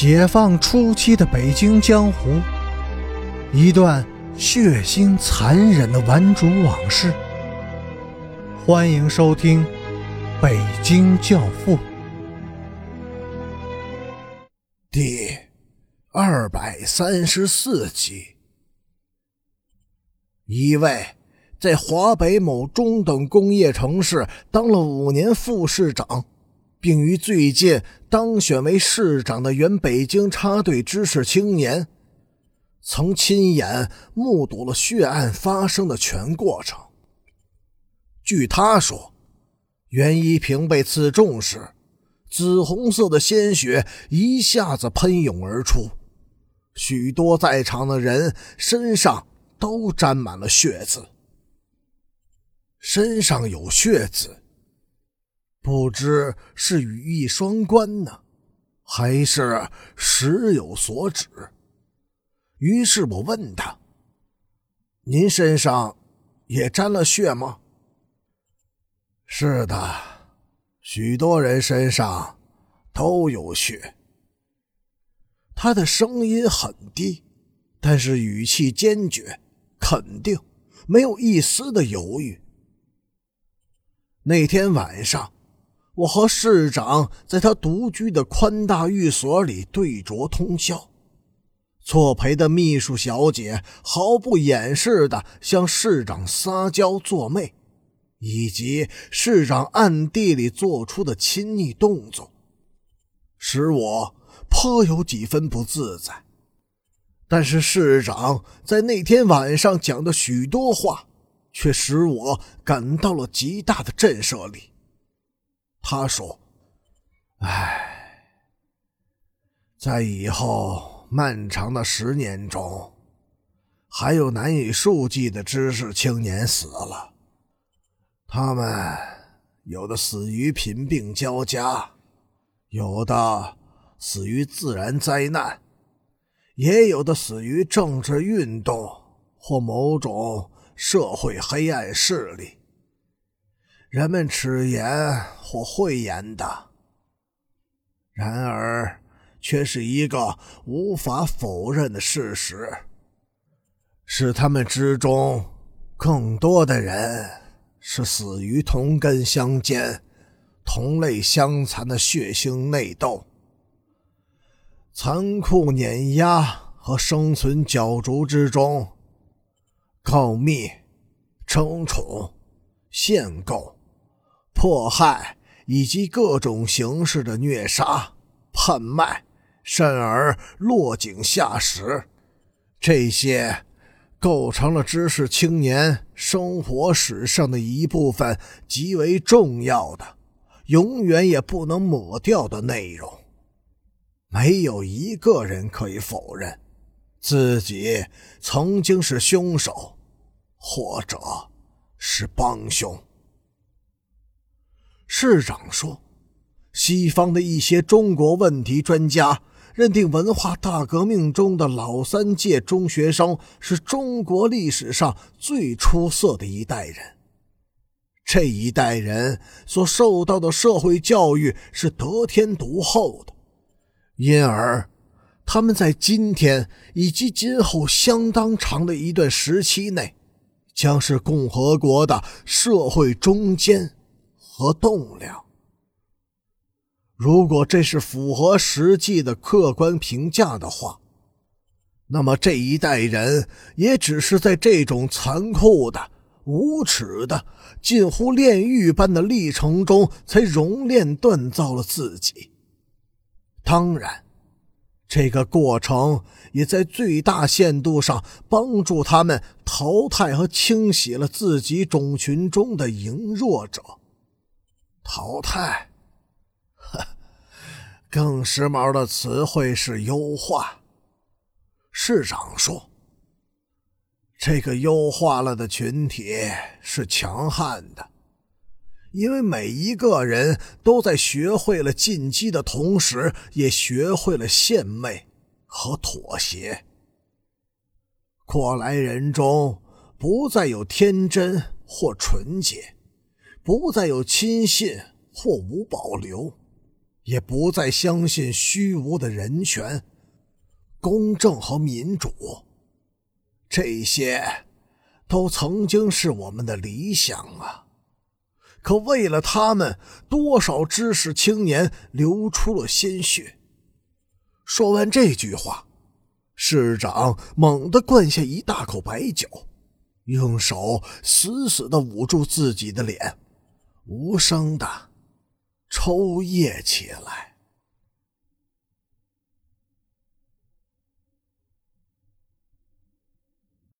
解放初期的北京江湖，一段血腥残忍的顽主往事。欢迎收听《北京教父》第二百三十四集。一位在华北某中等工业城市当了五年副市长。并于最近当选为市长的原北京插队知识青年，曾亲眼目睹了血案发生的全过程。据他说，袁一平被刺中时，紫红色的鲜血一下子喷涌而出，许多在场的人身上都沾满了血渍。身上有血渍。不知是语意双关呢，还是时有所指。于是我问他：“您身上也沾了血吗？”“是的，许多人身上都有血。”他的声音很低，但是语气坚决、肯定，没有一丝的犹豫。那天晚上。我和市长在他独居的宽大寓所里对酌通宵，错陪的秘书小姐毫不掩饰的向市长撒娇作媚，以及市长暗地里做出的亲昵动作，使我颇有几分不自在。但是市长在那天晚上讲的许多话，却使我感到了极大的震慑力。他说：“唉，在以后漫长的十年中，还有难以数计的知识青年死了。他们有的死于贫病交加，有的死于自然灾难，也有的死于政治运动或某种社会黑暗势力。”人们齿言或讳言的，然而却是一个无法否认的事实：是他们之中更多的人是死于同根相煎、同类相残的血腥内斗、残酷碾压和生存角逐之中，告密、争宠、限购。迫害以及各种形式的虐杀、叛卖，甚而落井下石，这些构成了知识青年生活史上的一部分极为重要的、永远也不能抹掉的内容。没有一个人可以否认自己曾经是凶手，或者是帮凶。市长说：“西方的一些中国问题专家认定，文化大革命中的老三届中学生是中国历史上最出色的一代人。这一代人所受到的社会教育是得天独厚的，因而他们在今天以及今后相当长的一段时期内，将是共和国的社会中坚。”和栋梁。如果这是符合实际的客观评价的话，那么这一代人也只是在这种残酷的、无耻的、近乎炼狱般的历程中，才熔炼锻造了自己。当然，这个过程也在最大限度上帮助他们淘汰和清洗了自己种群中的羸弱者。淘汰，呵，更时髦的词汇是优化。市长说：“这个优化了的群体是强悍的，因为每一个人都在学会了进击的同时，也学会了献媚和妥协。过来人中不再有天真或纯洁。”不再有亲信或无保留，也不再相信虚无的人权、公正和民主。这些，都曾经是我们的理想啊！可为了他们，多少知识青年流出了鲜血。说完这句话，市长猛地灌下一大口白酒，用手死死的捂住自己的脸，无声的抽噎起来。